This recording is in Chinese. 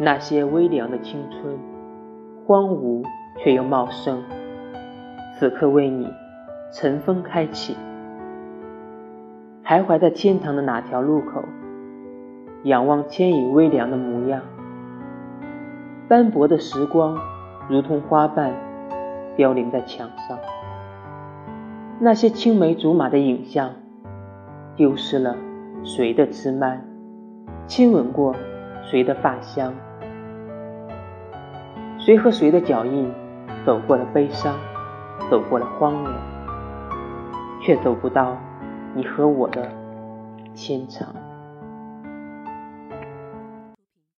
那些微凉的青春，荒芜却又茂盛，此刻为你尘封开启。徘徊在天堂的哪条路口，仰望千影微凉的模样。斑驳的时光，如同花瓣，凋零在墙上。那些青梅竹马的影像，丢失了谁的枝蔓，亲吻过谁的发香，谁和谁的脚印，走过了悲伤，走过了荒凉，却走不到你和我的牵肠。